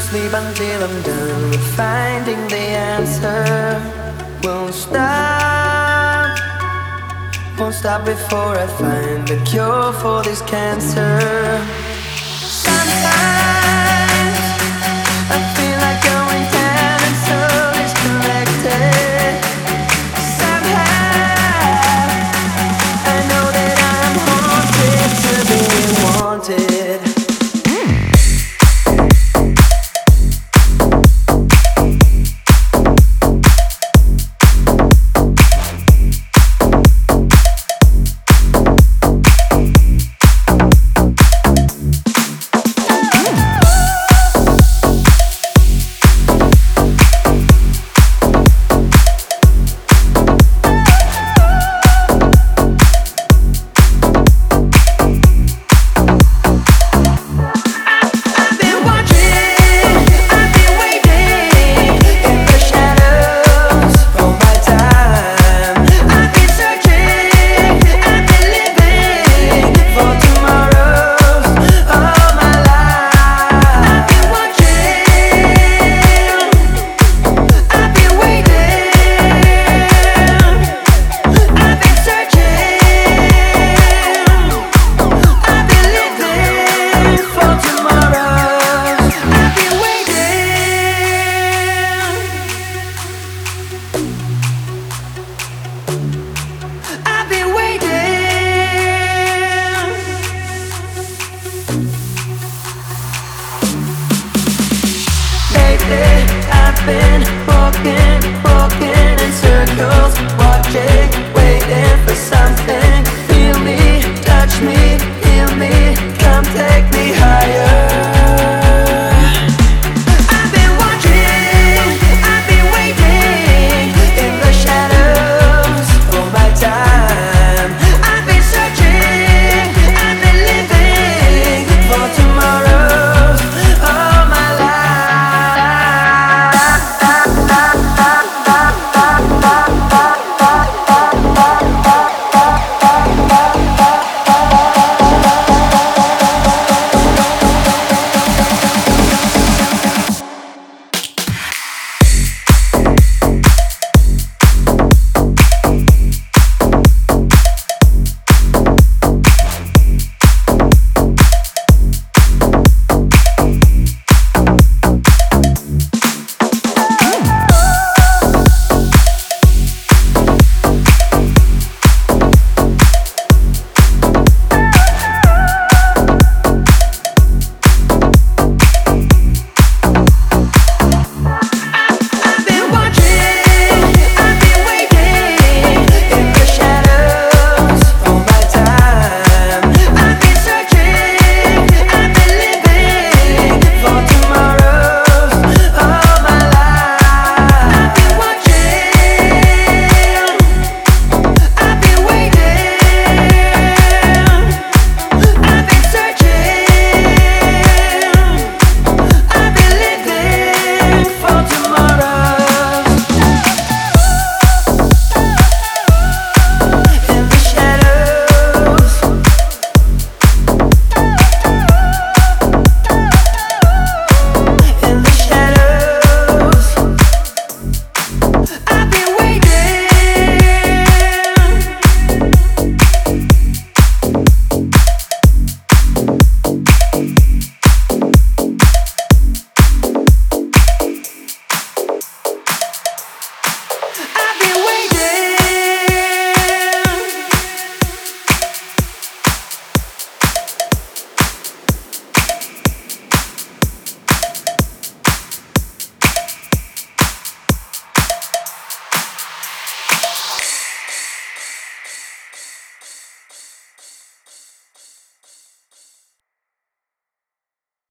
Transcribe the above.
sleep until I'm done with finding the answer. Won't stop, won't stop before I find the cure for this cancer. been walking, walking in circles, watching.